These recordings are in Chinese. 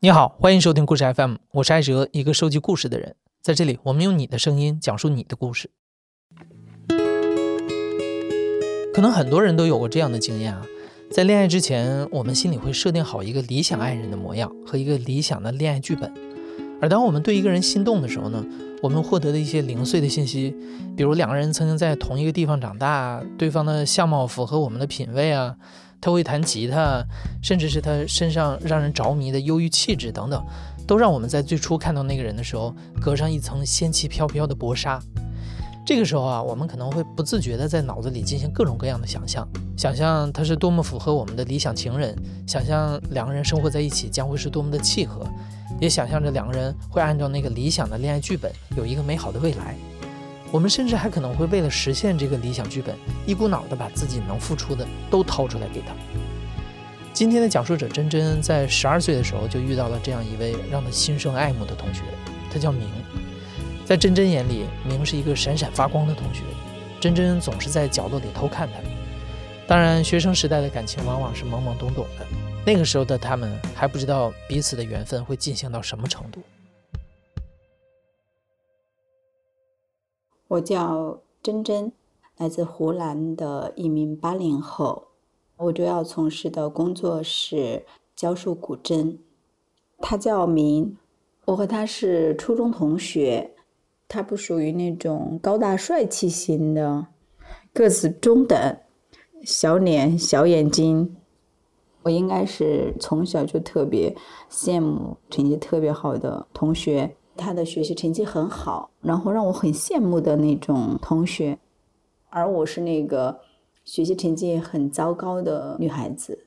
你好，欢迎收听故事 FM，我是艾哲，一个收集故事的人。在这里，我们用你的声音讲述你的故事。可能很多人都有过这样的经验啊，在恋爱之前，我们心里会设定好一个理想爱人的模样和一个理想的恋爱剧本。而当我们对一个人心动的时候呢，我们获得的一些零碎的信息，比如两个人曾经在同一个地方长大，对方的相貌符合我们的品味啊。他会弹吉他，甚至是他身上让人着迷的忧郁气质等等，都让我们在最初看到那个人的时候，隔上一层仙气飘飘的薄纱。这个时候啊，我们可能会不自觉地在脑子里进行各种各样的想象，想象他是多么符合我们的理想情人，想象两个人生活在一起将会是多么的契合，也想象着两个人会按照那个理想的恋爱剧本有一个美好的未来。我们甚至还可能会为了实现这个理想剧本，一股脑的把自己能付出的都掏出来给他。今天的讲述者真真在十二岁的时候就遇到了这样一位让他心生爱慕的同学，他叫明。在真真眼里，明是一个闪闪发光的同学。真真总是在角落里偷看他。当然，学生时代的感情往往是懵懵懂懂的，那个时候的他们还不知道彼此的缘分会进行到什么程度。我叫珍珍，来自湖南的一名八零后。我主要从事的工作是教授古筝。他叫明，我和他是初中同学。他不属于那种高大帅气型的，个子中等，小脸小眼睛。我应该是从小就特别羡慕成绩特别好的同学。他的学习成绩很好，然后让我很羡慕的那种同学，而我是那个学习成绩很糟糕的女孩子。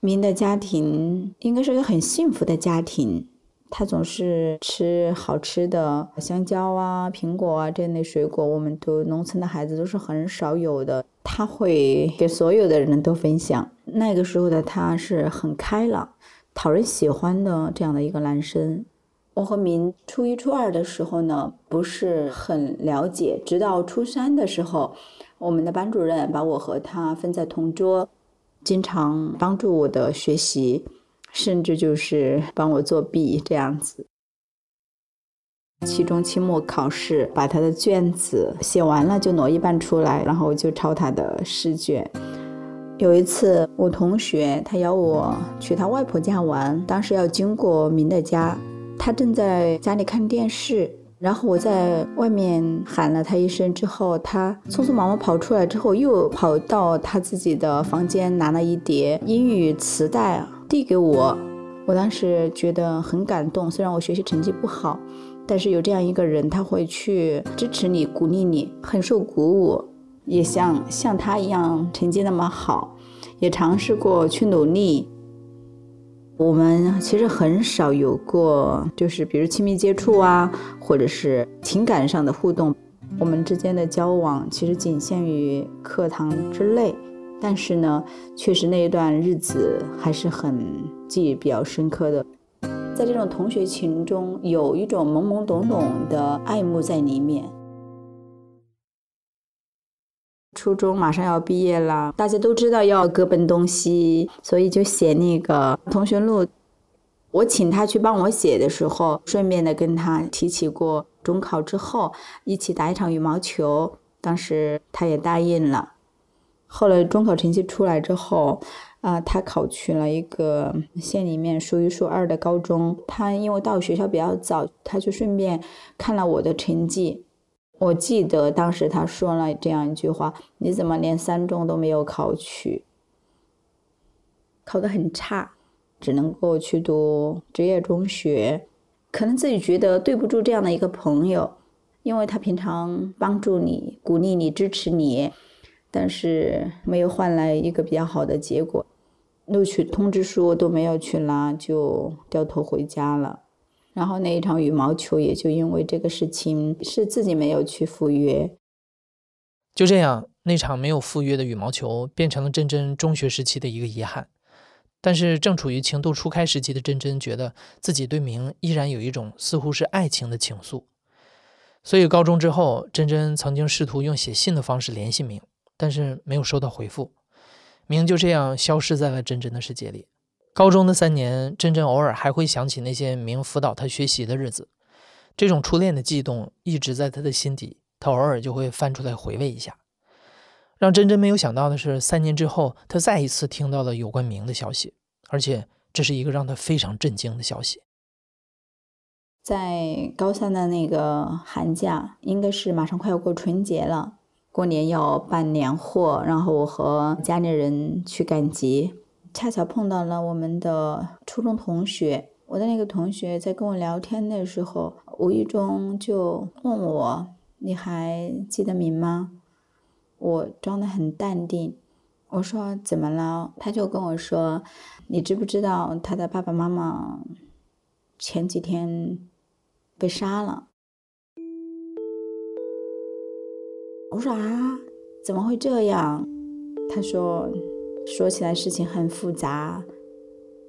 明的家庭应该是个很幸福的家庭，他总是吃好吃的香蕉啊、苹果啊这类水果，我们都农村的孩子都是很少有的。他会给所有的人都分享。那个时候的他是很开朗、讨人喜欢的这样的一个男生。我和明初一、初二的时候呢，不是很了解。直到初三的时候，我们的班主任把我和他分在同桌，经常帮助我的学习，甚至就是帮我作弊这样子。期中、期末考试，把他的卷子写完了就挪一半出来，然后就抄他的试卷。有一次，我同学他邀我去他外婆家玩，当时要经过明的家。他正在家里看电视，然后我在外面喊了他一声之后，他匆匆忙忙跑出来之后，又跑到他自己的房间拿了一叠英语磁带递给我。我当时觉得很感动，虽然我学习成绩不好，但是有这样一个人，他会去支持你、鼓励你，很受鼓舞，也像像他一样成绩那么好，也尝试过去努力。我们其实很少有过，就是比如亲密接触啊，或者是情感上的互动。我们之间的交往其实仅限于课堂之内，但是呢，确实那一段日子还是很记忆比较深刻的。在这种同学情中，有一种懵懵懂懂的爱慕在里面。初中马上要毕业了，大家都知道要各奔东西，所以就写那个同学录。我请他去帮我写的时候，顺便的跟他提起过中考之后一起打一场羽毛球，当时他也答应了。后来中考成绩出来之后，啊，他考去了一个县里面数一数二的高中。他因为到学校比较早，他就顺便看了我的成绩。我记得当时他说了这样一句话：“你怎么连三中都没有考取？考得很差，只能够去读职业中学。可能自己觉得对不住这样的一个朋友，因为他平常帮助你、鼓励你、支持你，但是没有换来一个比较好的结果，录取通知书都没有去拿，就掉头回家了。”然后那一场羽毛球也就因为这个事情是自己没有去赴约，就这样，那场没有赴约的羽毛球变成了真真中学时期的一个遗憾。但是正处于情窦初开时期的真真，觉得自己对明依然有一种似乎是爱情的情愫。所以高中之后，真真曾经试图用写信的方式联系明，但是没有收到回复，明就这样消失在了真真的世界里。高中的三年，真真偶尔还会想起那些明辅导他学习的日子，这种初恋的悸动一直在他的心底，他偶尔就会翻出来回味一下。让真真没有想到的是，三年之后，他再一次听到了有关明的消息，而且这是一个让他非常震惊的消息。在高三的那个寒假，应该是马上快要过春节了，过年要办年货，然后我和家里人去赶集，恰巧碰到了我们的初中同学。我的那个同学在跟我聊天的时候，无意中就问我：“你还记得明吗？”我装得很淡定，我说：“怎么了？”他就跟我说：“你知不知道他的爸爸妈妈前几天？”被杀了，我说啊，怎么会这样？他说，说起来事情很复杂，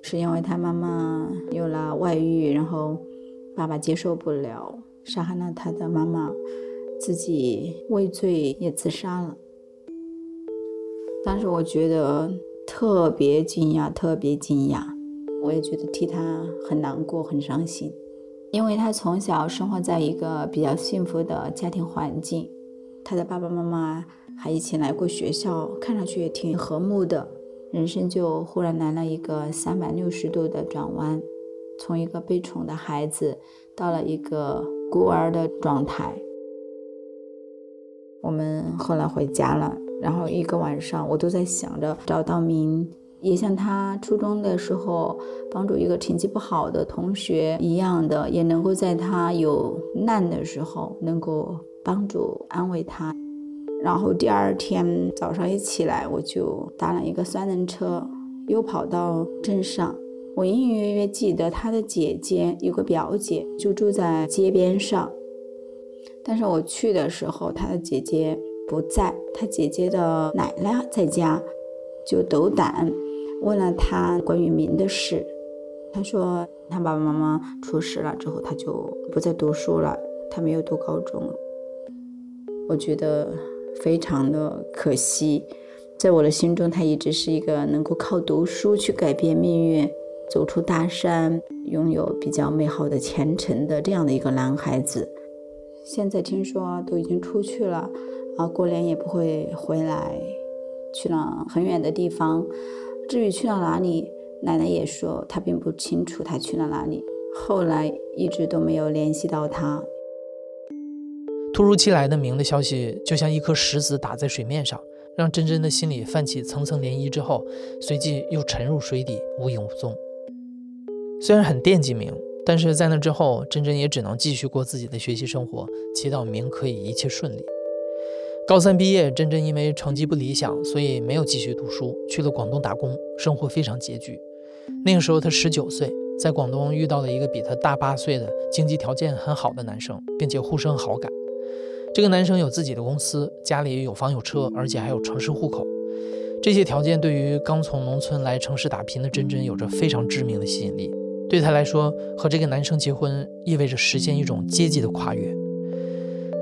是因为他妈妈有了外遇，然后爸爸接受不了，杀害了他的妈妈，自己畏罪也自杀了。当时我觉得特别惊讶，特别惊讶，我也觉得替他很难过，很伤心。因为他从小生活在一个比较幸福的家庭环境，他的爸爸妈妈还一起来过学校，看上去也挺和睦的。人生就忽然来了一个三百六十度的转弯，从一个被宠的孩子到了一个孤儿的状态。我们后来回家了，然后一个晚上我都在想着找到明。也像他初中的时候帮助一个成绩不好的同学一样的，也能够在他有难的时候能够帮助安慰他。然后第二天早上一起来，我就打了一个三轮车，又跑到镇上。我隐隐约约记得他的姐姐有个表姐就住在街边上，但是我去的时候，他的姐姐不在，他姐姐的奶奶在家，就斗胆。问了他关于明的事，他说他爸爸妈妈出事了之后，他就不再读书了，他没有读高中。我觉得非常的可惜，在我的心中，他一直是一个能够靠读书去改变命运、走出大山、拥有比较美好的前程的这样的一个男孩子。现在听说都已经出去了，啊，过年也不会回来，去了很远的地方。至于去了哪里，奶奶也说她并不清楚他去了哪里。后来一直都没有联系到他。突如其来的明的消息，就像一颗石子打在水面上，让真真的心里泛起层层涟漪，之后随即又沉入水底，无影无踪。虽然很惦记明，但是在那之后，真真也只能继续过自己的学习生活，祈祷明可以一切顺利。高三毕业，真真因为成绩不理想，所以没有继续读书，去了广东打工，生活非常拮据。那个时候他十九岁，在广东遇到了一个比他大八岁的经济条件很好的男生，并且互生好感。这个男生有自己的公司，家里有房有车，而且还有城市户口。这些条件对于刚从农村来城市打拼的真真有着非常致命的吸引力。对她来说，和这个男生结婚意味着实现一种阶级的跨越。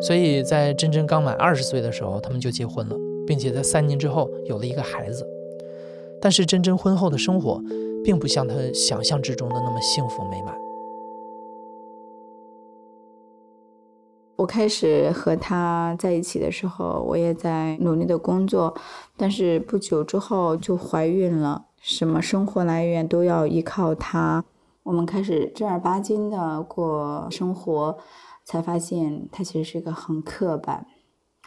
所以在真真刚满二十岁的时候，他们就结婚了，并且在三年之后有了一个孩子。但是真真婚后的生活，并不像她想象之中的那么幸福美满。我开始和他在一起的时候，我也在努力的工作，但是不久之后就怀孕了，什么生活来源都要依靠他。我们开始正儿八经的过生活。才发现他其实是一个很刻板、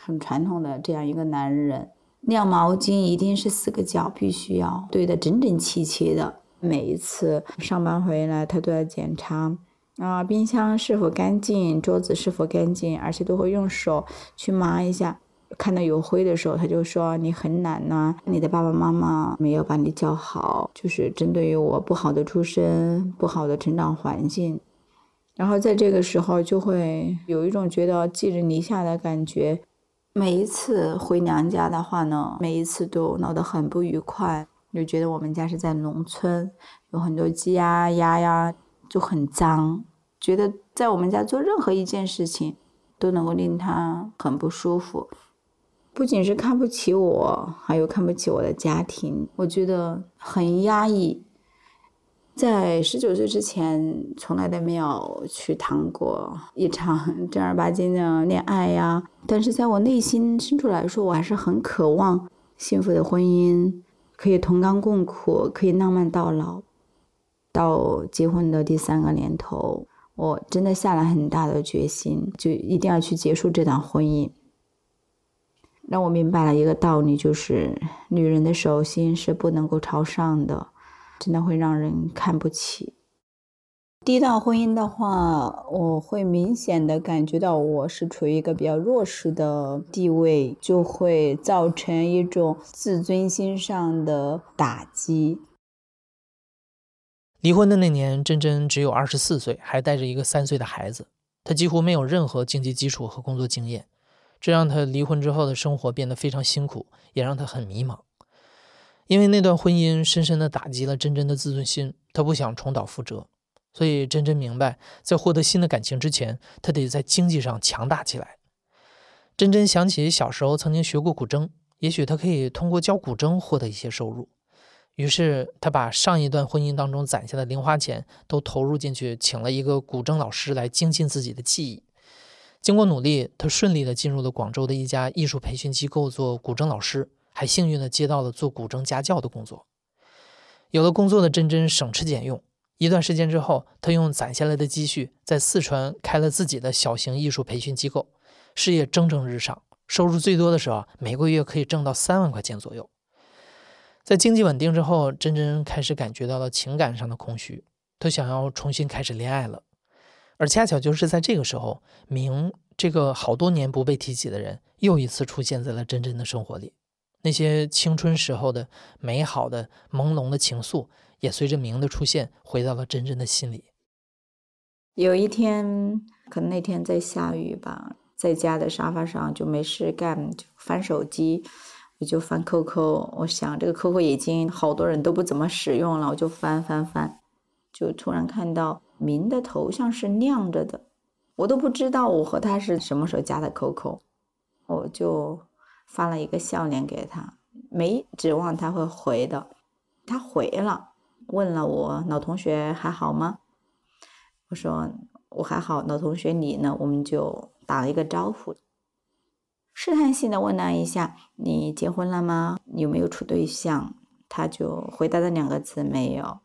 很传统的这样一个男人。晾毛巾一定是四个角必须要对得整整齐齐的。每一次上班回来，他都要检查啊，冰箱是否干净，桌子是否干净，而且都会用手去抹一下。看到有灰的时候，他就说你很懒呐，你的爸爸妈妈没有把你教好，就是针对于我不好的出身、不好的成长环境。然后在这个时候就会有一种觉得寄人篱下的感觉。每一次回娘家的话呢，每一次都闹得很不愉快，就觉得我们家是在农村，有很多鸡呀、鸭呀，就很脏。觉得在我们家做任何一件事情，都能够令他很不舒服。不仅是看不起我，还有看不起我的家庭，我觉得很压抑。在十九岁之前，从来都没有去谈过一场 正儿八经的恋爱呀。但是在我内心深处来说，我还是很渴望幸福的婚姻，可以同甘共苦，可以浪漫到老。到结婚的第三个年头，我真的下了很大的决心，就一定要去结束这段婚姻。让我明白了一个道理，就是女人的手心是不能够朝上的。真的会让人看不起。第一段婚姻的话，我会明显的感觉到我是处于一个比较弱势的地位，就会造成一种自尊心上的打击。离婚的那年，珍珍只有二十四岁，还带着一个三岁的孩子，她几乎没有任何经济基础和工作经验，这让她离婚之后的生活变得非常辛苦，也让她很迷茫。因为那段婚姻深深地打击了珍珍的自尊心，她不想重蹈覆辙，所以珍珍明白，在获得新的感情之前，她得在经济上强大起来。珍珍想起小时候曾经学过古筝，也许她可以通过教古筝获得一些收入。于是，他把上一段婚姻当中攒下的零花钱都投入进去，请了一个古筝老师来精进自己的技艺。经过努力，他顺利的进入了广州的一家艺术培训机构做古筝老师。还幸运的接到了做古筝家教的工作。有了工作的珍珍省吃俭用，一段时间之后，她用攒下来的积蓄在四川开了自己的小型艺术培训机构，事业蒸蒸日上，收入最多的时候每个月可以挣到三万块钱左右。在经济稳定之后，珍珍开始感觉到了情感上的空虚，她想要重新开始恋爱了。而恰巧就是在这个时候，明这个好多年不被提起的人又一次出现在了珍珍的生活里。那些青春时候的美好的朦胧的情愫，也随着明的出现回到了珍珍的心里。有一天，可能那天在下雨吧，在家的沙发上就没事干，就翻手机，我就翻 QQ。我想这个 QQ 已经好多人都不怎么使用了，我就翻翻翻，就突然看到明的头像是亮着的，我都不知道我和他是什么时候加的 QQ，我就。发了一个笑脸给他，没指望他会回的，他回了，问了我老同学还好吗？我说我还好，老同学你呢？我们就打了一个招呼，试探性的问了一下你结婚了吗？有没有处对象？他就回答了两个字没有，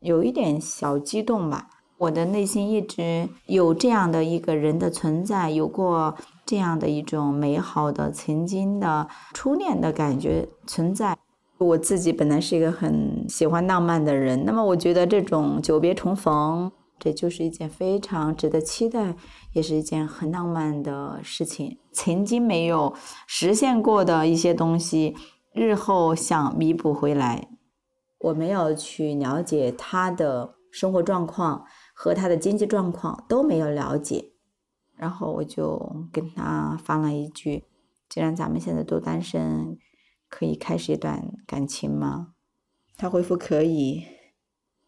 有一点小激动吧。我的内心一直有这样的一个人的存在，有过。这样的一种美好的曾经的初恋的感觉存在。我自己本来是一个很喜欢浪漫的人，那么我觉得这种久别重逢，这就是一件非常值得期待，也是一件很浪漫的事情。曾经没有实现过的一些东西，日后想弥补回来。我没有去了解他的生活状况和他的经济状况都没有了解。然后我就跟他发了一句：“既然咱们现在都单身，可以开始一段感情吗？”他回复：“可以。”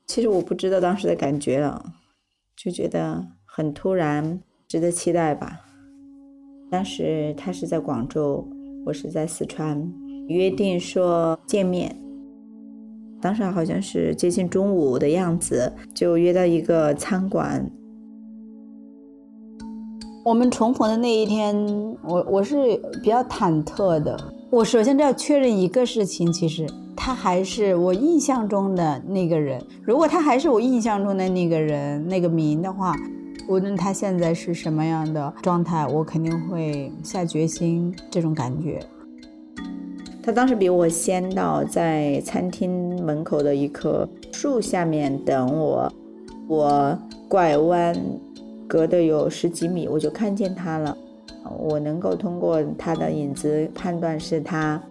其实我不知道当时的感觉了，就觉得很突然，值得期待吧。当时他是在广州，我是在四川，约定说见面。当时好像是接近中午的样子，就约到一个餐馆。我们重逢的那一天，我我是比较忐忑的。我首先要确认一个事情，其实他还是我印象中的那个人。如果他还是我印象中的那个人，那个名的话，无论他现在是什么样的状态，我肯定会下决心。这种感觉。他当时比我先到，在餐厅门口的一棵树下面等我。我拐弯。隔的有十几米，我就看见他了。我能够通过他的影子判断是他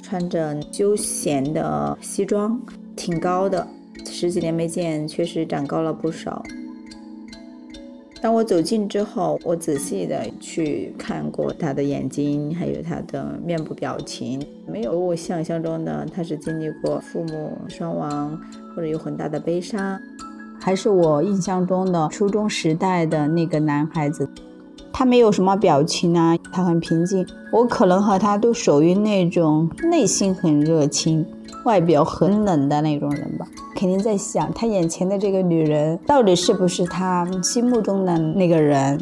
穿着休闲的西装，挺高的。十几年没见，确实长高了不少。当我走近之后，我仔细的去看过他的眼睛，还有他的面部表情，没有我想象中的他是经历过父母双亡或者有很大的悲伤。还是我印象中的初中时代的那个男孩子，他没有什么表情啊，他很平静。我可能和他都属于那种内心很热情、外表很冷的那种人吧。肯定在想，他眼前的这个女人到底是不是他心目中的那个人？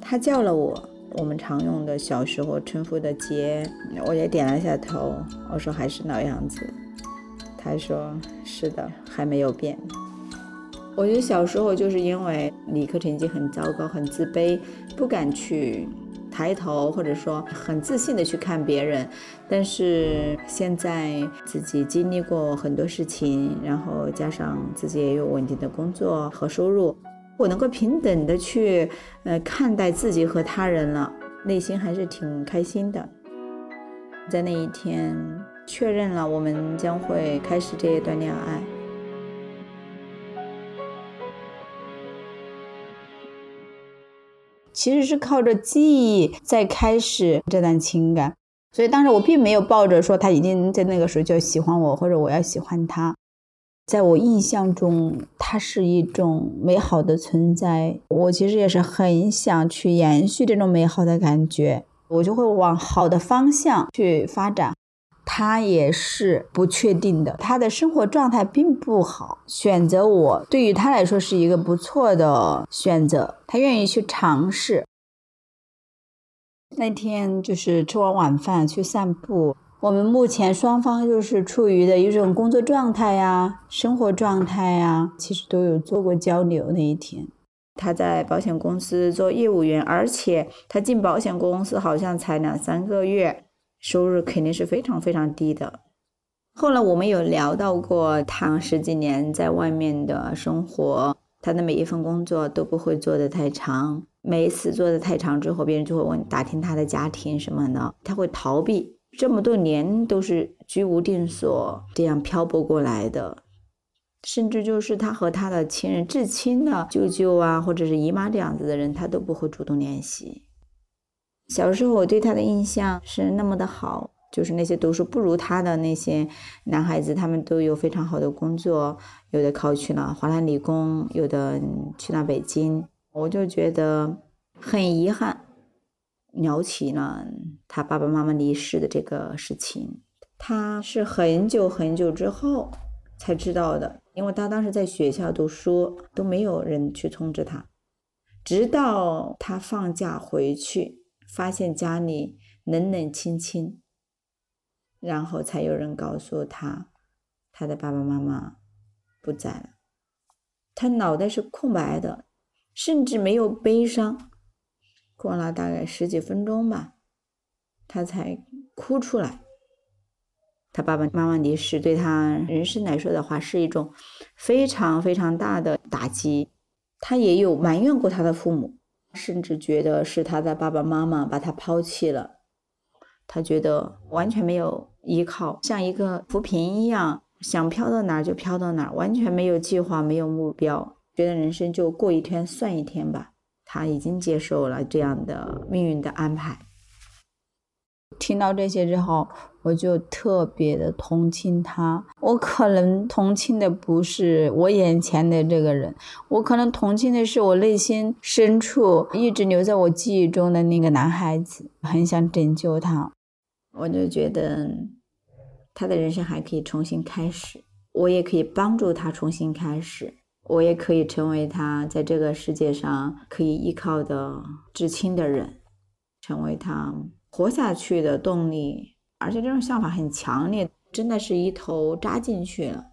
他叫了我，我们常用的小时候称呼的姐，我也点了下头。我说还是老样子。他说是的，还没有变。我觉得小时候就是因为理科成绩很糟糕，很自卑，不敢去抬头，或者说很自信的去看别人。但是现在自己经历过很多事情，然后加上自己也有稳定的工作和收入，我能够平等的去呃看待自己和他人了，内心还是挺开心的。在那一天确认了我们将会开始这一段恋爱。其实是靠着记忆在开始这段情感，所以当时我并没有抱着说他已经在那个时候就喜欢我，或者我要喜欢他。在我印象中，他是一种美好的存在。我其实也是很想去延续这种美好的感觉，我就会往好的方向去发展。他也是不确定的，他的生活状态并不好。选择我对于他来说是一个不错的选择，他愿意去尝试。那天就是吃完晚饭去散步，我们目前双方就是处于的一种工作状态呀、生活状态呀，其实都有做过交流。那一天，他在保险公司做业务员，而且他进保险公司好像才两三个月。收入肯定是非常非常低的。后来我们有聊到过，他十几年在外面的生活，他的每一份工作都不会做得太长。每一次做的太长之后，别人就会问打听他的家庭什么的，他会逃避。这么多年都是居无定所，这样漂泊过来的。甚至就是他和他的亲人、至亲的舅舅啊，或者是姨妈这样子的人，他都不会主动联系。小时候我对他的印象是那么的好，就是那些读书不如他的那些男孩子，他们都有非常好的工作，有的考去了华南理工，有的去了北京。我就觉得很遗憾，聊起了他爸爸妈妈离世的这个事情，他是很久很久之后才知道的，因为他当时在学校读书，都没有人去通知他，直到他放假回去。发现家里冷冷清清，然后才有人告诉他，他的爸爸妈妈不在了。他脑袋是空白的，甚至没有悲伤。过了大概十几分钟吧，他才哭出来。他爸爸妈妈离世对他人生来说的话，是一种非常非常大的打击。他也有埋怨过他的父母。甚至觉得是他的爸爸妈妈把他抛弃了，他觉得完全没有依靠，像一个浮萍一样，想飘到哪儿就飘到哪儿，完全没有计划，没有目标，觉得人生就过一天算一天吧。他已经接受了这样的命运的安排。听到这些之后，我就特别的同情他。我可能同情的不是我眼前的这个人，我可能同情的是我内心深处一直留在我记忆中的那个男孩子。很想拯救他，我就觉得他的人生还可以重新开始，我也可以帮助他重新开始，我也可以成为他在这个世界上可以依靠的至亲的人，成为他。活下去的动力，而且这种想法很强烈，真的是一头扎进去了。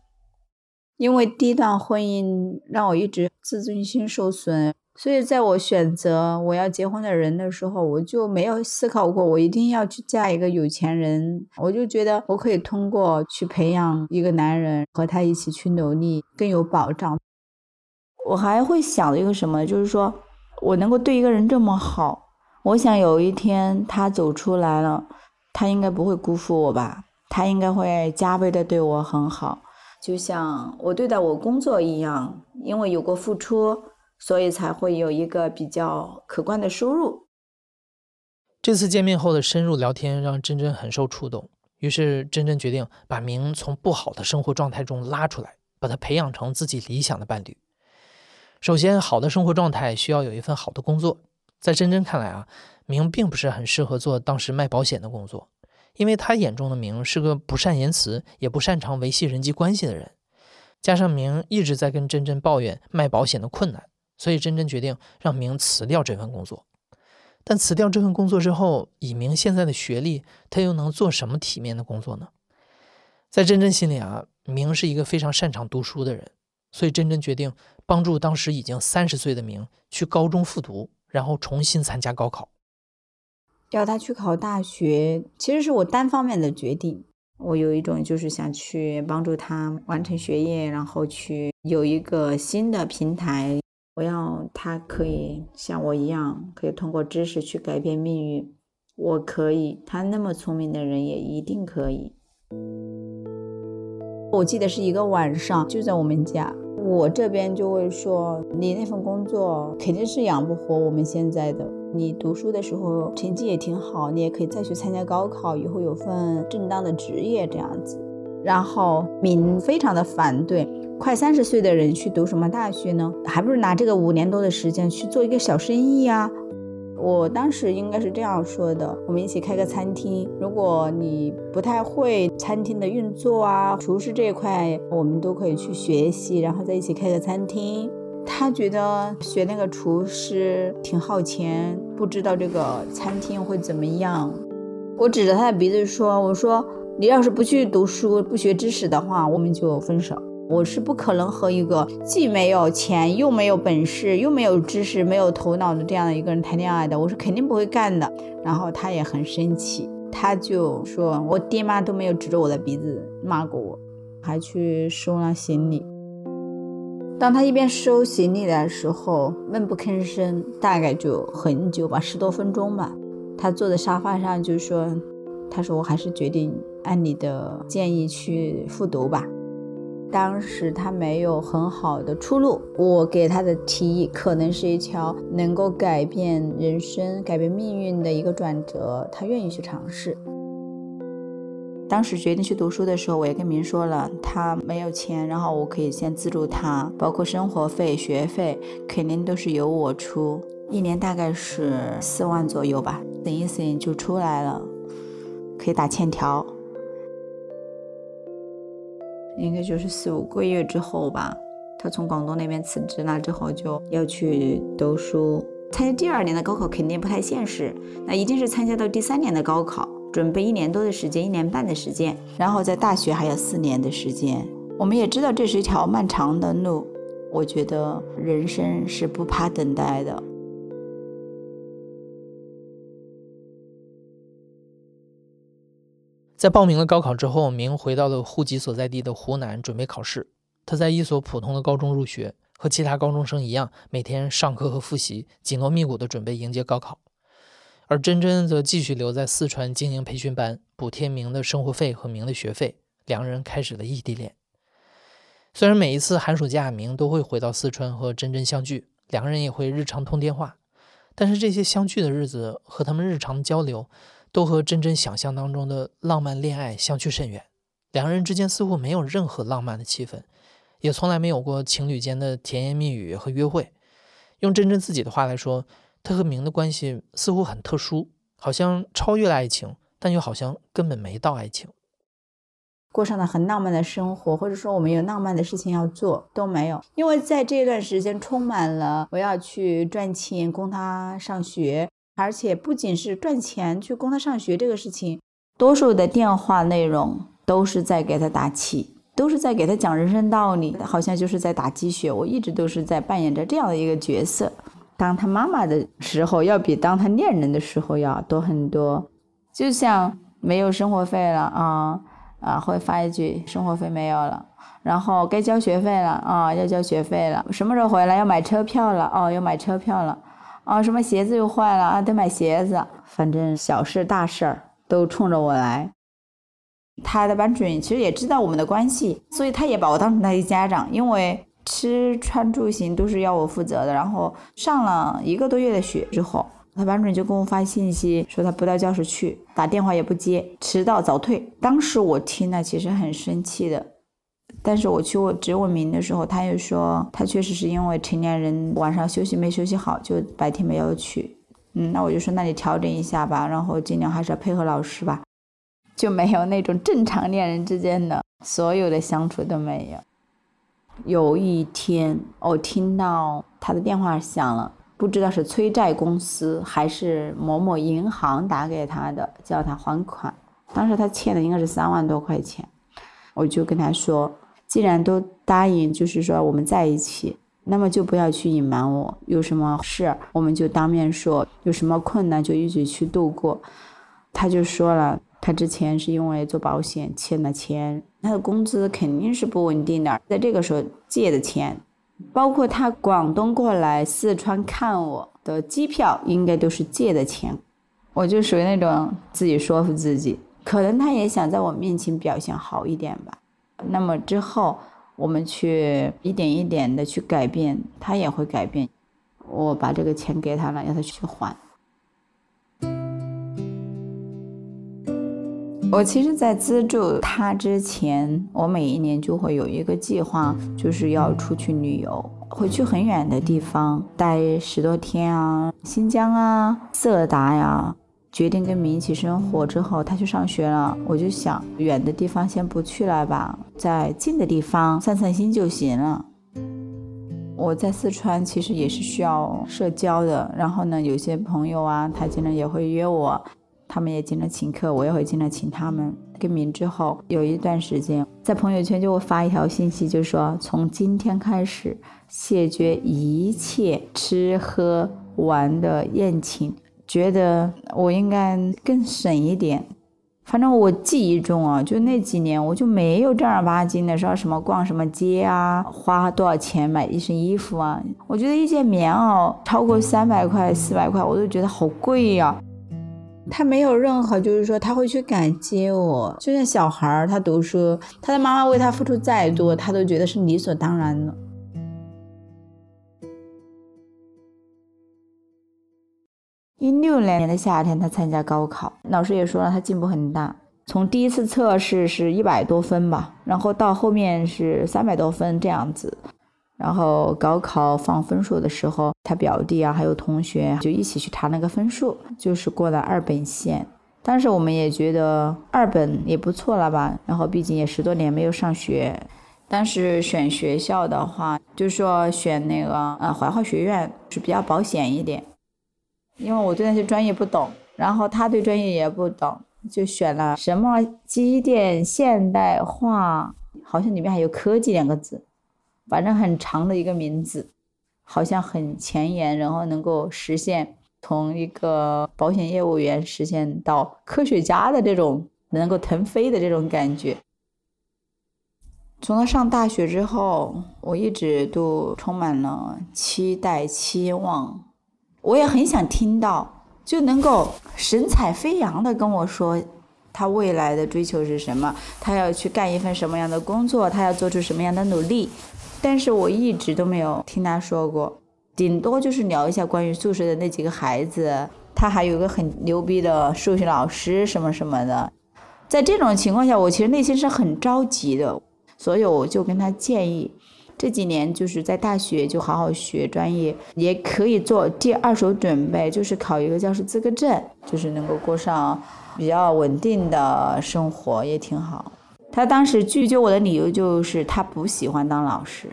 因为第一段婚姻让我一直自尊心受损，所以在我选择我要结婚的人的时候，我就没有思考过我一定要去嫁一个有钱人。我就觉得我可以通过去培养一个男人，和他一起去努力，更有保障。我还会想一个什么，就是说我能够对一个人这么好。我想有一天他走出来了，他应该不会辜负我吧？他应该会加倍的对我很好，就像我对待我工作一样。因为有过付出，所以才会有一个比较可观的收入。这次见面后的深入聊天让珍珍很受触动，于是珍珍决定把明从不好的生活状态中拉出来，把他培养成自己理想的伴侣。首先，好的生活状态需要有一份好的工作。在真真看来啊，明并不是很适合做当时卖保险的工作，因为他眼中的明是个不善言辞，也不擅长维系人际关系的人。加上明一直在跟真真抱怨卖保险的困难，所以真真决定让明辞掉这份工作。但辞掉这份工作之后，以明现在的学历，他又能做什么体面的工作呢？在真真心里啊，明是一个非常擅长读书的人，所以真真决定帮助当时已经三十岁的明去高中复读，然后重新参加高考。要他去考大学，其实是我单方面的决定。我有一种就是想去帮助他完成学业，然后去有一个新的平台。我要他可以像我一样，可以通过知识去改变命运。我可以，他那么聪明的人也一定可以。我记得是一个晚上，就在我们家，我这边就会说：“你那份工作肯定是养不活我们现在的。你读书的时候成绩也挺好，你也可以再去参加高考，以后有份正当的职业这样子。”然后敏非常的反对。快三十岁的人去读什么大学呢？还不如拿这个五年多的时间去做一个小生意啊！我当时应该是这样说的：我们一起开个餐厅。如果你不太会餐厅的运作啊，厨师这一块，我们都可以去学习，然后在一起开个餐厅。他觉得学那个厨师挺耗钱，不知道这个餐厅会怎么样。我指着他的鼻子说：“我说你要是不去读书、不学知识的话，我们就分手。”我是不可能和一个既没有钱又没有本事又没有知识没有头脑的这样的一个人谈恋爱的，我是肯定不会干的。然后他也很生气，他就说我爹妈都没有指着我的鼻子骂过我，还去收了行李。当他一边收行李的时候，闷不吭声，大概就很久吧，十多分钟吧。他坐在沙发上就说：“他说我还是决定按你的建议去复读吧。”当时他没有很好的出路，我给他的提议可能是一条能够改变人生、改变命运的一个转折，他愿意去尝试。当时决定去读书的时候，我也跟明说了，他没有钱，然后我可以先资助他，包括生活费、学费，肯定都是由我出，一年大概是四万左右吧，等一等就出来了，可以打欠条。应该就是四五个月之后吧，他从广东那边辞职了之后，就要去读书。参加第二年的高考肯定不太现实，那一定是参加到第三年的高考，准备一年多的时间，一年半的时间，然后在大学还有四年的时间。我们也知道这是一条漫长的路，我觉得人生是不怕等待的。在报名了高考之后，明回到了户籍所在地的湖南，准备考试。他在一所普通的高中入学，和其他高中生一样，每天上课和复习，紧锣密鼓地准备迎接高考。而真真则继续留在四川经营培训班，补贴明的生活费和明的学费。两人开始了异地恋。虽然每一次寒暑假，明都会回到四川和真真相聚，两个人也会日常通电话，但是这些相聚的日子和他们日常的交流。都和真真想象当中的浪漫恋爱相去甚远，两个人之间似乎没有任何浪漫的气氛，也从来没有过情侣间的甜言蜜语和约会。用真真自己的话来说，她和明的关系似乎很特殊，好像超越了爱情，但又好像根本没到爱情。过上了很浪漫的生活，或者说我们有浪漫的事情要做都没有，因为在这段时间充满了我要去赚钱供他上学。而且不仅是赚钱去供他上学这个事情，多数的电话内容都是在给他打气，都是在给他讲人生道理，好像就是在打鸡血。我一直都是在扮演着这样的一个角色。当他妈妈的时候，要比当他恋人的时候要多很多。就像没有生活费了啊啊，会发一句生活费没有了，然后该交学费了啊，要交学费了。什么时候回来？要买车票了哦，要买车票了。啊，什么鞋子又坏了啊？得买鞋子，反正小事大事儿都冲着我来。他的班主任其实也知道我们的关系，所以他也把我当成他的家长，因为吃穿住行都是要我负责的。然后上了一个多月的学之后，他班主任就给我发信息说他不到教室去，打电话也不接，迟到早退。当时我听了其实很生气的。但是我去问质问明的时候，他又说他确实是因为成年人晚上休息没休息好，就白天没有去。嗯，那我就说那你调整一下吧，然后尽量还是要配合老师吧，就没有那种正常恋人之间的所有的相处都没有。有一天，我听到他的电话响了，不知道是催债公司还是某某银行打给他的，叫他还款。当时他欠的应该是三万多块钱，我就跟他说，既然都答应，就是说我们在一起，那么就不要去隐瞒我，有什么事我们就当面说，有什么困难就一起去度过。他就说了，他之前是因为做保险欠了钱，他的工资肯定是不稳定的，在这个时候借的钱，包括他广东过来四川看我的机票，应该都是借的钱。我就属于那种自己说服自己。可能他也想在我面前表现好一点吧，那么之后我们去一点一点的去改变，他也会改变。我把这个钱给他了，让他去还。我其实，在资助他之前，我每一年就会有一个计划，就是要出去旅游，会去很远的地方待十多天啊，新疆啊，色达呀。决定跟明一起生活之后，他去上学了。我就想，远的地方先不去了吧，在近的地方散散心就行了。我在四川其实也是需要社交的，然后呢，有些朋友啊，他经常也会约我，他们也经常请客，我也会经常请他们。跟明之后有一段时间，在朋友圈就会发一条信息，就说从今天开始谢绝一切吃喝玩的宴请。觉得我应该更省一点，反正我记忆中啊，就那几年我就没有正儿八经的说什么逛什么街啊，花多少钱买一身衣服啊。我觉得一件棉袄超过三百块、四百块，我都觉得好贵呀。他没有任何就是说他会去感激我，就像小孩儿他读书，他的妈妈为他付出再多，他都觉得是理所当然的。一六年的夏天，他参加高考，老师也说了，他进步很大。从第一次测试是一百多分吧，然后到后面是三百多分这样子。然后高考放分数的时候，他表弟啊，还有同学就一起去查那个分数，就是过了二本线。当时我们也觉得二本也不错了吧，然后毕竟也十多年没有上学。当时选学校的话，就说选那个呃怀化学院是比较保险一点。因为我对那些专业不懂，然后他对专业也不懂，就选了什么机电现代化，好像里面还有科技两个字，反正很长的一个名字，好像很前沿，然后能够实现从一个保险业务员实现到科学家的这种能够腾飞的这种感觉。从他上大学之后，我一直都充满了期待、期望。我也很想听到，就能够神采飞扬的跟我说，他未来的追求是什么，他要去干一份什么样的工作，他要做出什么样的努力。但是我一直都没有听他说过，顶多就是聊一下关于宿舍的那几个孩子，他还有个很牛逼的数学老师什么什么的。在这种情况下，我其实内心是很着急的，所以我就跟他建议。这几年就是在大学就好好学专业，也可以做第二手准备，就是考一个教师资格证，就是能够过上比较稳定的生活，也挺好。他当时拒绝我的理由就是他不喜欢当老师。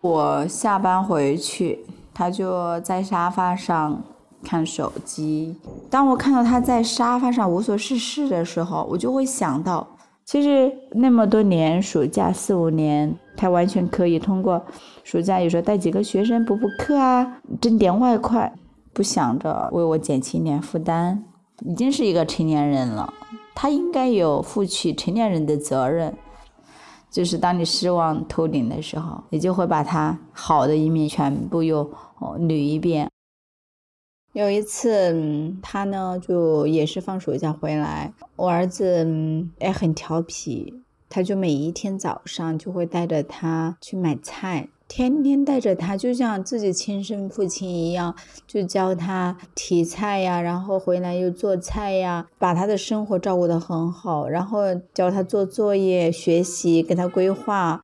我下班回去，他就在沙发上看手机。当我看到他在沙发上无所事事的时候，我就会想到。其实那么多年暑假四五年，他完全可以通过暑假有时候带几个学生补补课啊，挣点外快，不想着为我减轻点负担。已经是一个成年人了，他应该有负起成年人的责任。就是当你失望透顶的时候，你就会把他好的一面全部又捋一遍。有一次，他呢就也是放暑假回来，我儿子也很调皮，他就每一天早上就会带着他去买菜，天天带着他，就像自己亲生父亲一样，就教他提菜呀，然后回来又做菜呀，把他的生活照顾得很好，然后教他做作业、学习，给他规划。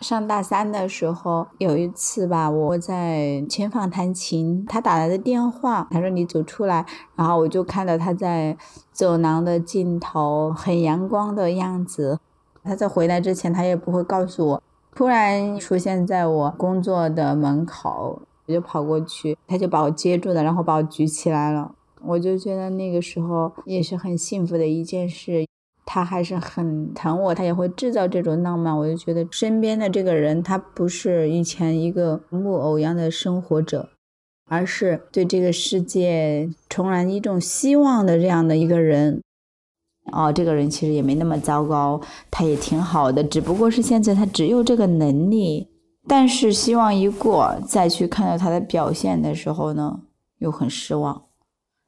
上大三的时候，有一次吧，我在前方弹琴，他打来的电话，他说你走出来，然后我就看到他在走廊的尽头，很阳光的样子。他在回来之前，他也不会告诉我，突然出现在我工作的门口，我就跑过去，他就把我接住了，然后把我举起来了。我就觉得那个时候也是很幸福的一件事。他还是很疼我，他也会制造这种浪漫。我就觉得身边的这个人，他不是以前一个木偶一样的生活者，而是对这个世界重燃一种希望的这样的一个人。哦，这个人其实也没那么糟糕，他也挺好的，只不过是现在他只有这个能力。但是希望一过，再去看到他的表现的时候呢，又很失望。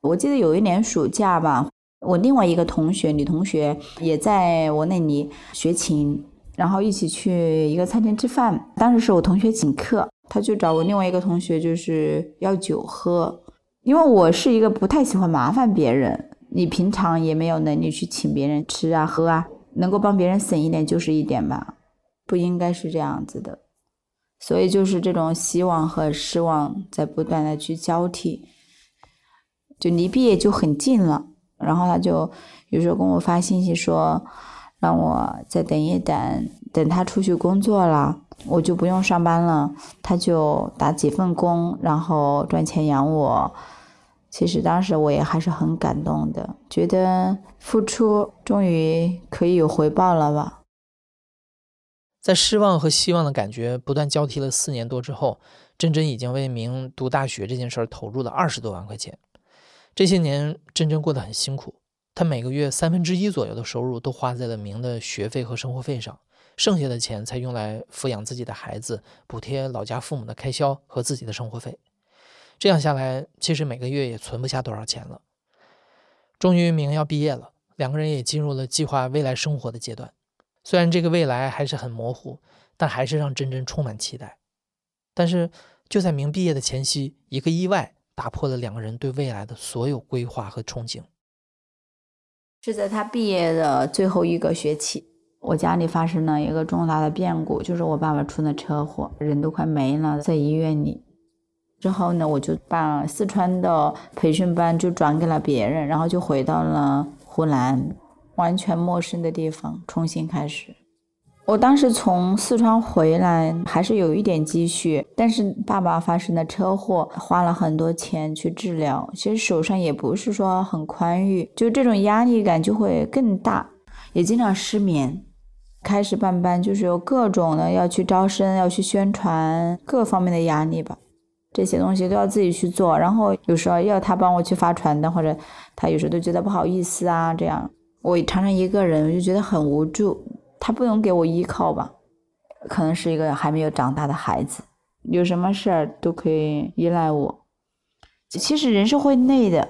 我记得有一年暑假吧。我另外一个同学，女同学也在我那里学琴，然后一起去一个餐厅吃饭。当时是我同学请客，他就找我另外一个同学，就是要酒喝。因为我是一个不太喜欢麻烦别人，你平常也没有能力去请别人吃啊喝啊，能够帮别人省一点就是一点吧，不应该是这样子的。所以就是这种希望和失望在不断的去交替，就离毕业就很近了。然后他就有时候跟我发信息说，让我再等一等，等他出去工作了，我就不用上班了，他就打几份工，然后赚钱养我。其实当时我也还是很感动的，觉得付出终于可以有回报了吧。在失望和希望的感觉不断交替了四年多之后，珍珍已经为明读大学这件事投入了二十多万块钱。这些年，珍珍过得很辛苦。她每个月三分之一左右的收入都花在了明的学费和生活费上，剩下的钱才用来抚养自己的孩子，补贴老家父母的开销和自己的生活费。这样下来，其实每个月也存不下多少钱了。终于，明要毕业了，两个人也进入了计划未来生活的阶段。虽然这个未来还是很模糊，但还是让珍珍充满期待。但是，就在明毕业的前夕，一个意外。打破了两个人对未来的所有规划和憧憬。是在他毕业的最后一个学期，我家里发生了一个重大的变故，就是我爸爸出了车祸，人都快没了，在医院里。之后呢，我就把四川的培训班就转给了别人，然后就回到了湖南，完全陌生的地方，重新开始。我当时从四川回来，还是有一点积蓄，但是爸爸发生了车祸，花了很多钱去治疗，其实手上也不是说很宽裕，就这种压力感就会更大，也经常失眠。开始办班就是有各种的要去招生、要去宣传，各方面的压力吧，这些东西都要自己去做，然后有时候要他帮我去发传单，或者他有时候都觉得不好意思啊，这样我常常一个人，我就觉得很无助。他不能给我依靠吧？可能是一个还没有长大的孩子，有什么事儿都可以依赖我。其实人是会累的，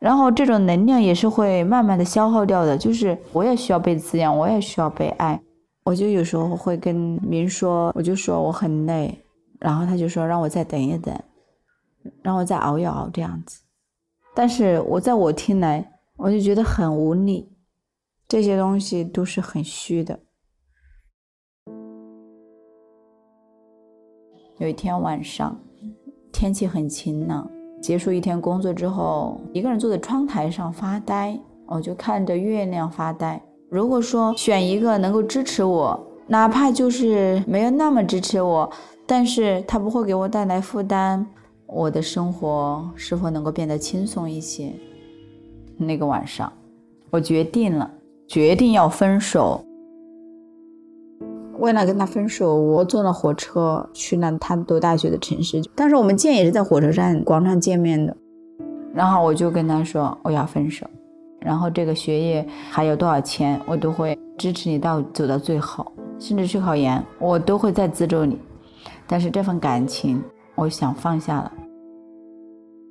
然后这种能量也是会慢慢的消耗掉的。就是我也需要被滋养，我也需要被爱。我就有时候会跟明说，我就说我很累，然后他就说让我再等一等，让我再熬一熬这样子。但是我在我听来，我就觉得很无力，这些东西都是很虚的。有一天晚上，天气很晴朗。结束一天工作之后，一个人坐在窗台上发呆，我就看着月亮发呆。如果说选一个能够支持我，哪怕就是没有那么支持我，但是他不会给我带来负担，我的生活是否能够变得轻松一些？那个晚上，我决定了，决定要分手。为了跟他分手，我坐了火车去了他读大学的城市。但是我们见也是在火车站广场见面的。然后我就跟他说我要分手，然后这个学业还有多少钱，我都会支持你到走到最后，甚至去考研，我都会再资助你。但是这份感情，我想放下了，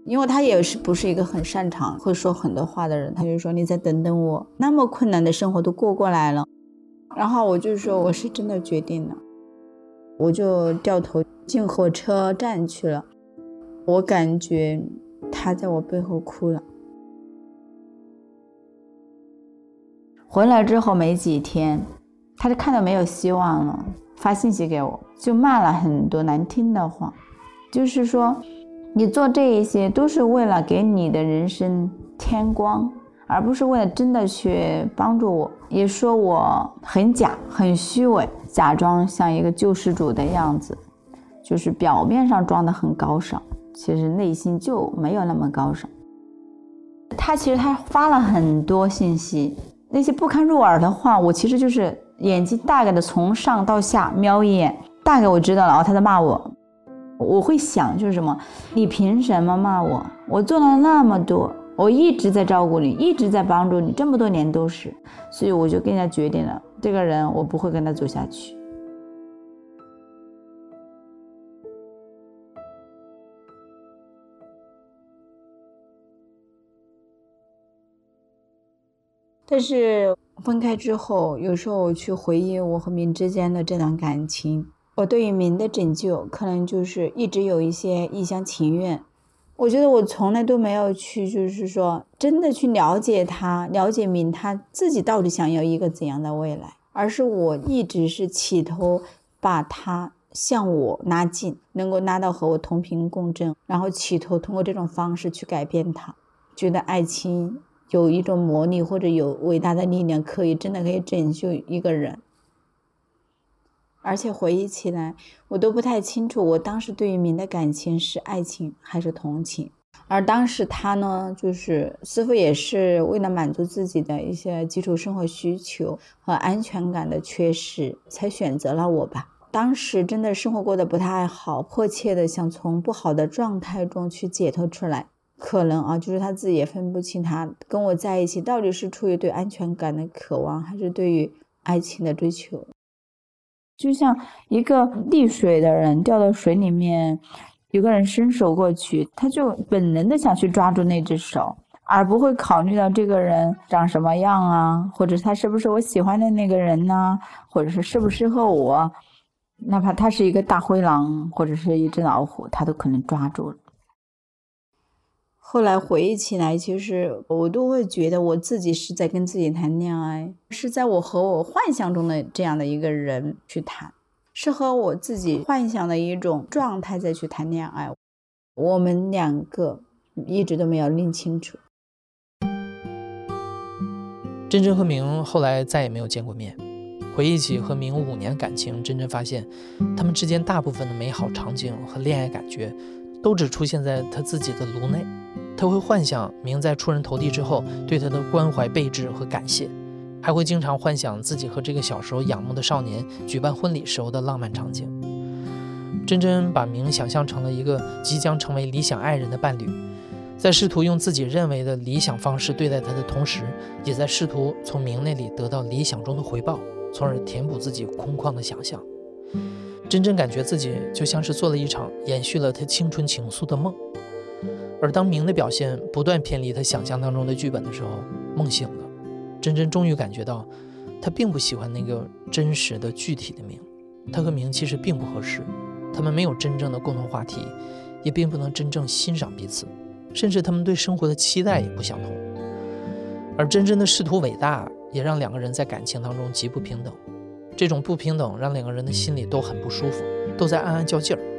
因为他也是不是一个很擅长会说很多话的人，他就说你再等等我，那么困难的生活都过过来了。然后我就说我是真的决定了，我就掉头进火车站去了。我感觉他在我背后哭了。回来之后没几天，他就看到没有希望了，发信息给我，就骂了很多难听的话，就是说，你做这一些都是为了给你的人生添光，而不是为了真的去帮助我。也说我很假，很虚伪，假装像一个救世主的样子，就是表面上装的很高尚，其实内心就没有那么高尚。他其实他发了很多信息，那些不堪入耳的话，我其实就是眼睛大概的从上到下瞄一眼，大概我知道了哦，他在骂我。我会想就是什么，你凭什么骂我？我做了那么多，我一直在照顾你，一直在帮助你，这么多年都是，所以我就跟他决定了，这个人我不会跟他走下去。但是分开之后，有时候我去回忆我和明之间的这段感情，我对于明的拯救，可能就是一直有一些一厢情愿。我觉得我从来都没有去，就是说真的去了解他，了解明他自己到底想要一个怎样的未来，而是我一直是企图把他向我拉近，能够拉到和我同频共振，然后企图通过这种方式去改变他，觉得爱情。有一种魔力，或者有伟大的力量，可以真的可以拯救一个人。而且回忆起来，我都不太清楚，我当时对于明的感情是爱情还是同情。而当时他呢，就是似乎也是为了满足自己的一些基础生活需求和安全感的缺失，才选择了我吧。当时真的生活过得不太好，迫切的想从不好的状态中去解脱出来。可能啊，就是他自己也分不清，他跟我在一起到底是出于对安全感的渴望，还是对于爱情的追求。就像一个溺水的人掉到水里面，有个人伸手过去，他就本能的想去抓住那只手，而不会考虑到这个人长什么样啊，或者他是不是我喜欢的那个人呢，或者是适不适合我，哪怕他是一个大灰狼或者是一只老虎，他都可能抓住。后来回忆起来，其实我都会觉得我自己是在跟自己谈恋爱，是在我和我幻想中的这样的一个人去谈，是和我自己幻想的一种状态再去谈恋爱。我们两个一直都没有拎清楚。真真和明后来再也没有见过面。回忆起和明五年感情，真真发现他们之间大部分的美好场景和恋爱感觉，都只出现在他自己的颅内。他会幻想明在出人头地之后对他的关怀备至和感谢，还会经常幻想自己和这个小时候仰慕的少年举办婚礼时候的浪漫场景。真真把明想象成了一个即将成为理想爱人的伴侣，在试图用自己认为的理想方式对待他的同时，也在试图从明那里得到理想中的回报，从而填补自己空旷的想象。真真感觉自己就像是做了一场延续了他青春情愫的梦。而当明的表现不断偏离他想象当中的剧本的时候，梦醒了，真真终于感觉到，他并不喜欢那个真实的具体的明，他和明其实并不合适，他们没有真正的共同话题，也并不能真正欣赏彼此，甚至他们对生活的期待也不相同。而真真的仕途伟大，也让两个人在感情当中极不平等，这种不平等让两个人的心里都很不舒服，都在暗暗较劲儿。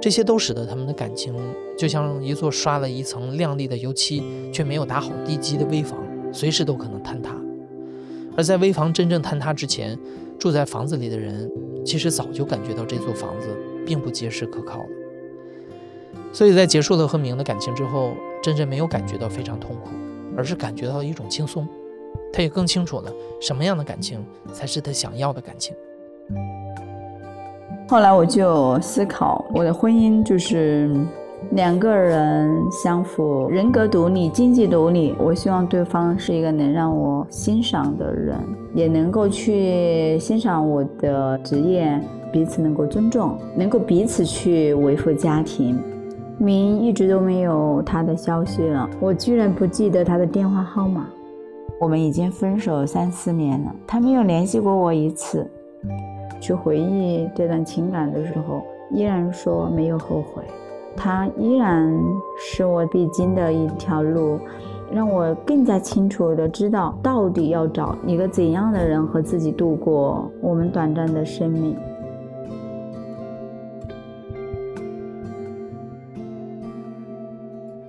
这些都使得他们的感情就像一座刷了一层亮丽的油漆却没有打好地基的危房，随时都可能坍塌。而在危房真正坍塌之前，住在房子里的人其实早就感觉到这座房子并不结实可靠了。所以在结束了和明的感情之后，真真没有感觉到非常痛苦，而是感觉到一种轻松。他也更清楚了什么样的感情才是他想要的感情。后来我就思考，我的婚姻就是两个人相符人格独立、经济独立。我希望对方是一个能让我欣赏的人，也能够去欣赏我的职业，彼此能够尊重，能够彼此去维护家庭。明一直都没有他的消息了，我居然不记得他的电话号码。我们已经分手三四年了，他没有联系过我一次。去回忆这段情感的时候，依然说没有后悔。他依然是我必经的一条路，让我更加清楚的知道到底要找一个怎样的人和自己度过我们短暂的生命。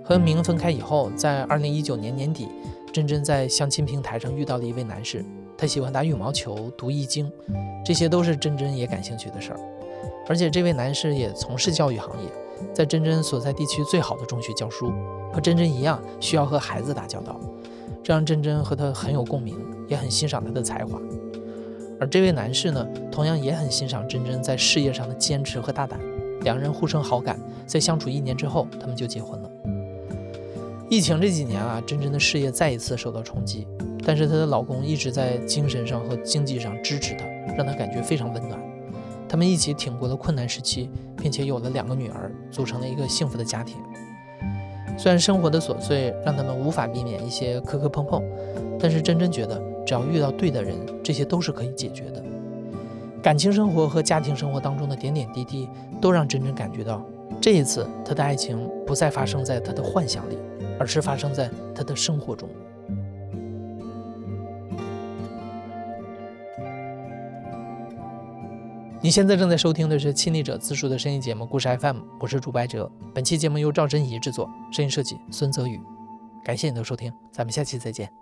和明分开以后，在二零一九年年底，珍珍在相亲平台上遇到了一位男士，他喜欢打羽毛球、读易经，这些都是珍珍也感兴趣的事儿。而且这位男士也从事教育行业，在珍珍所在地区最好的中学教书，和珍珍一样需要和孩子打交道，这让珍珍和他很有共鸣，也很欣赏他的才华。而这位男士呢，同样也很欣赏珍珍在事业上的坚持和大胆，两人互生好感，在相处一年之后，他们就结婚了。疫情这几年啊，珍珍的事业再一次受到冲击，但是她的老公一直在精神上和经济上支持她，让她感觉非常温暖。他们一起挺过了困难时期，并且有了两个女儿，组成了一个幸福的家庭。虽然生活的琐碎让他们无法避免一些磕磕碰碰，但是珍珍觉得，只要遇到对的人，这些都是可以解决的。感情生活和家庭生活当中的点点滴滴，都让珍珍感觉到，这一次她的爱情不再发生在她的幻想里，而是发生在他的生活中。你现在正在收听的是《亲历者自述》的声音节目《故事 FM》，我是主白哲。本期节目由赵真怡制作，声音设计孙泽宇。感谢你的收听，咱们下期再见。